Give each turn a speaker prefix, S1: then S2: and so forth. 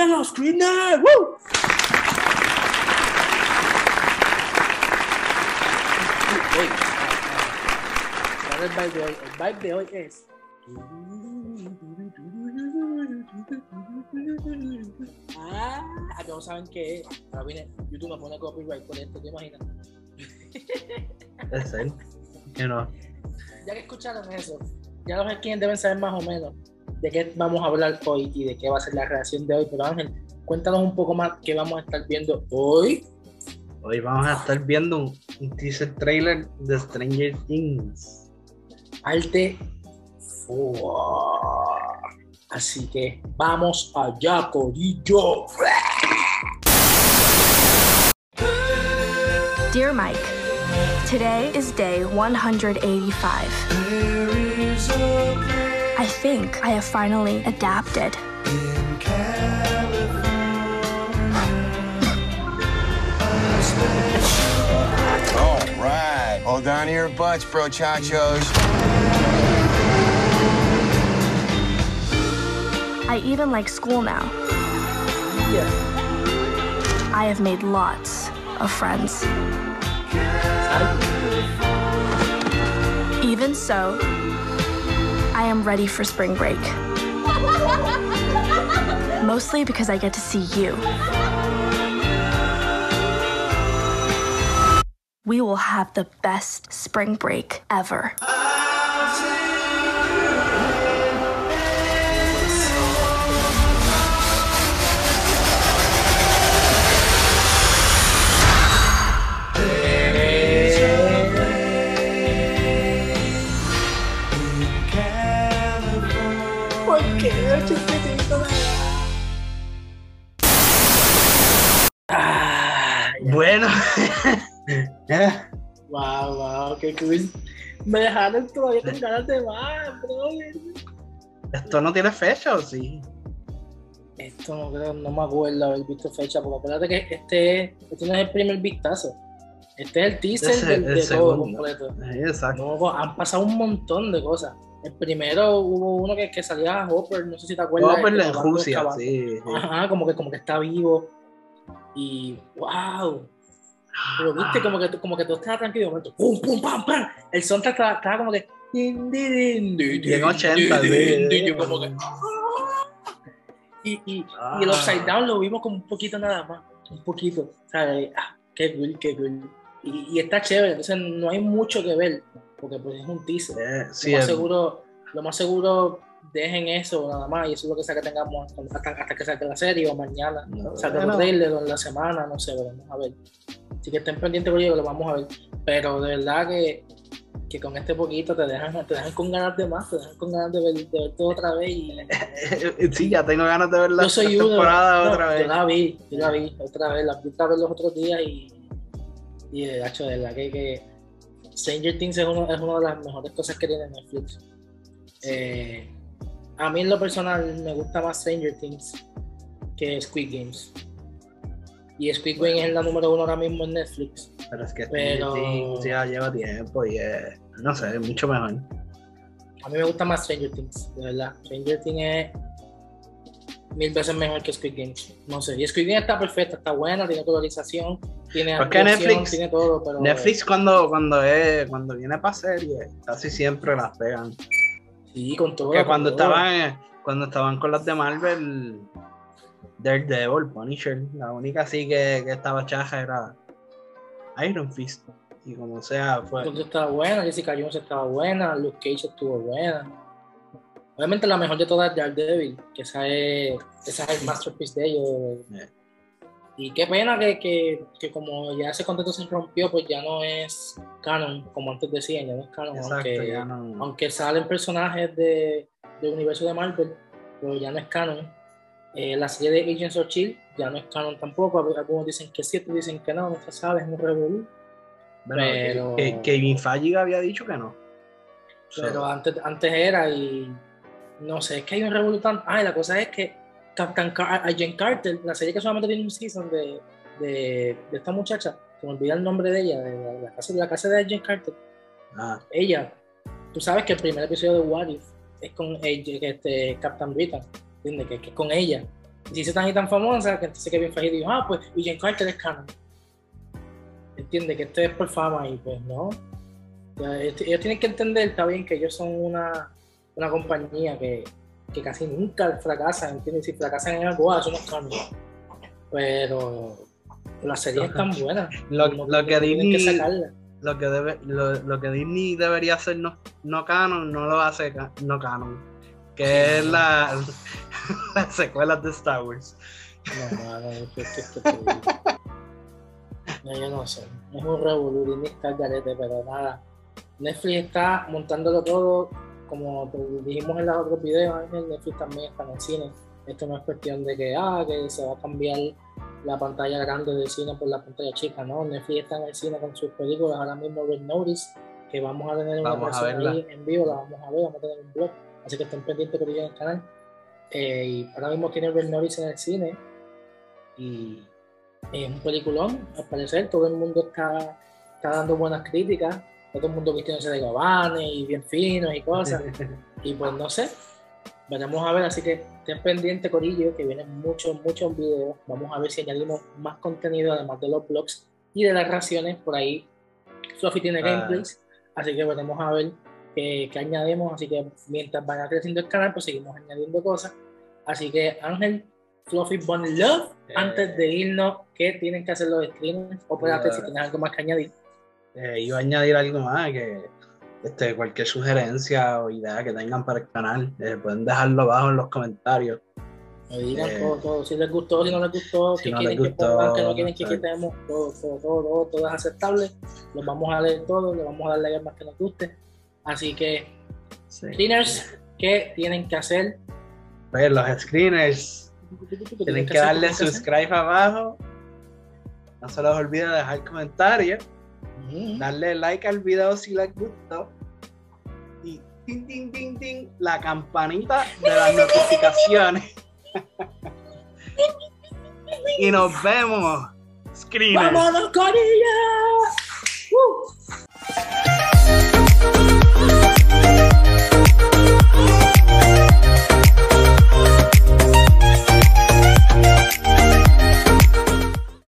S1: dímelo, Screener. ¡Woo! Ey, ¿Cuál es el vibe de hoy? El vibe de hoy es. Ah, a todos saben que. Ahora viene, YouTube me pone copyright por esto, ¿te imaginas?
S2: Es él. Que no.
S1: Ya que escucharon eso, ya los quienes deben saber más o menos de qué vamos a hablar hoy y de qué va a ser la reacción de hoy. Pero Ángel, cuéntanos un poco más qué vamos a estar viendo hoy.
S2: Hoy vamos a estar viendo un, teaser trailer de Stranger Things.
S1: Arte. Wow. Así que vamos allá, Corillo.
S3: Dear Mike, today is day 185. I think I have finally adapted.
S4: All right. Hold on to your butts, bro, chachos.
S3: I even like school now.
S1: Yeah.
S3: I have made lots of friends. Even so, I am ready for spring break. Mostly because I get to see you. We will have the best spring break ever.
S2: Bueno. Eh,
S1: Wow, wow, qué cool. Me dejaron todavía con ganas de más, brother.
S2: ¿Esto no tiene fecha o sí?
S1: Esto no creo, no me acuerdo haber visto fecha, porque acuérdate que este, este no es el primer vistazo. Este es el teaser del-
S2: el
S1: de, todo
S2: segundo.
S1: completo.
S2: Sí, exacto.
S1: No, han pasado un montón de cosas. El primero hubo uno que, que salía a Hopper, no sé si te acuerdas. Este,
S2: en Rusia, sí. sí.
S1: Ajá, como que, como que está vivo. Y wow. Pero viste, como que, como que todo estaba tranquilo. de momento, pum, pum, pam, pam. El soundtrack estaba, estaba como que.
S2: Bien 80,
S1: din,
S2: sí.
S1: din, din, yo como que. Y, y, y el
S2: Ah.
S1: Upside Down lo vimos como un poquito nada más. Un poquito. Eh, ah, qué cool, qué cool. Y, y está chévere. Entonces no hay mucho que ver. Porque pues es un teaser
S2: Eh, sí,
S1: lo más
S2: el-
S1: seguro, lo más seguro dejen eso nada más y eso es lo que sea que tengamos hasta, hasta que salga la serie o mañana,
S2: No,
S1: el trailer o en la semana, no sé, veremos a ver. Así que estén pendientes por ello, que lo vamos a ver. Pero de verdad que, que con este poquito te dejan, te dejan con ganas de más, te dejan con ganas de ver, de ver todo otra vez y
S2: sí, ya tengo ganas de ver la
S1: yo soy
S2: temporada
S1: no,
S2: otra
S1: Yo
S2: vez.
S1: la vi, yo la vi otra vez, la vi otra vez los otros días y, y de hecho, de verdad que, que Stranger Things es, uno, es una de las mejores cosas que tiene Netflix. Eh, a mí en lo personal me gusta más Stranger Things que Squid Games. Y Squid Game es la número uno ahora mismo en Netflix.
S2: Pero es que
S1: Pero-
S2: Stranger Things ya lleva tiempo y es, no sé, es mucho mejor.
S1: A mí me gusta más Stranger Things, de verdad. Stranger Things es mil veces mejor que Squid Game. No sé, y Squid Game está perfecta, está buena, tiene colorización, tiene
S2: Porque Netflix-
S1: tiene todo, pero
S2: Netflix cuando, cuando es, cuando viene para serie, casi siempre las pegan.
S1: Sí, con todo.
S2: Porque
S1: con
S2: cuando
S1: todo.
S2: estaban, cuando estaban con las de Marvel, Daredevil, Punisher, la única así que, que estaba chaja era Iron Fist. Y como sea, fue.
S1: Entonces estaba buena, Jessica Jones estaba buena, Luke Cage estuvo buena. Obviamente la mejor de todas es Daredevil, que esa es, esa es el masterpiece de ellos.
S2: Yeah.
S1: Y qué pena que, que, que como ya ese contrato se rompió, pues ya no es canon, como antes decían, ya no es canon,
S2: Exacto,
S1: aunque,
S2: ya no.
S1: aunque salen personajes de, del universo de Marvel, pero ya no es canon. Eh, la serie de Agents of Shield ya no es canon tampoco, algunos dicen que sí, otros dicen que no, no se sabe, es un revolú.
S2: Bueno,
S1: pero-
S2: que, que Kevin Feige había dicho que no.
S1: Pero
S2: So,
S1: antes, antes era y no sé, es que hay un revolutante. Ah, y la cosa es que Captain Car Agent Carter, la serie que solamente tiene un season de, de, de esta muchacha, que me olvida el nombre de ella, de la, la casa, de la casa de Agent Carter,
S2: ah,
S1: ella, tú sabes que el primer episodio de What If es con ella, este, Captain Britain, ¿entiendes? Que, que es con ella. Y se hizo tan y tan famosa que entonces Kevin Feige dijo, ah, pues Agent Carter es canon. Entiende que esto es por fama y pues no. Ellos, ellos tienen que entender, está bien, que ellos son una, una compañía que, que casi nunca fracasan, ¿entiendes? Si fracasan en algo, ah, eso no es. Pero las series están buenas.
S2: Lo- lo que
S1: que
S2: Disney-
S1: sacarlas.
S2: Lo que, debe, lo, lo que Disney debería hacer no, no canon, no lo hace no canon. Que es la, las secuelas de Star Wars.
S1: No, no, no, es que- es que- es que- No, yo no sé. Es un garete, pero nada. Netflix está montándolo todo, como dijimos en los otros videos, Ángel, Netflix también está en el cine. Esto no es cuestión de que, ah, que se va a cambiar la pantalla grande del cine por la pantalla chica, ¿no? Netflix está en el cine con sus películas, ahora mismo Red Notice, que vamos a tener una
S2: Vamos
S1: ahí en vivo, la vamos a ver, vamos a tener un blog, así que estén pendientes que en el canal. Eh, y ahora mismo tiene Red Notice en el cine, y es un peliculón, al parecer todo el mundo está, está dando buenas críticas, todo el mundo vistiéndose de gabanes y bien finos y cosas, y pues no sé, veremos a ver, así que estén pendientes Corillo, que vienen muchos, muchos videos, vamos a ver si añadimos más contenido además de los blogs y de las raciones, por ahí Fluffy tiene
S2: Ah.
S1: gameplays, así que veremos a ver qué, qué añadimos, así que mientras vaya creciendo el canal, pues seguimos añadiendo cosas, así que Ángel, Fluffy Bunny Love,
S2: Eh.
S1: antes de irnos, ¿qué tienen que hacer los streamers? O espérate,
S2: Ah.
S1: si tienes algo más que añadir.
S2: Eh, iba a añadir algo más, que este, cualquier sugerencia o idea que tengan para el canal, eh, pueden dejarlo abajo en los comentarios.
S1: Me digan
S2: Eh,
S1: todo, todo, si les gustó, si no les gustó,
S2: si
S1: qué
S2: no
S1: quieren
S2: les
S1: que
S2: gustó,
S1: pongan, qué no quieren que quitemos, todo, todo, todo, todo, todo es aceptable. Los vamos a leer todos, le vamos a dar like más que nos guste. Así que,
S2: Sí.
S1: cleaners, ¿qué tienen que hacer?
S2: Pues los screeners tienen que darle subscribe abajo. No se les olvide dejar comentarios. Darle like al video si les gustó y ting, ting, ting, ting, la campanita de las notificaciones. y nos vemos, screeners.
S1: ¡Vámonos, Corilla! ¡Uh!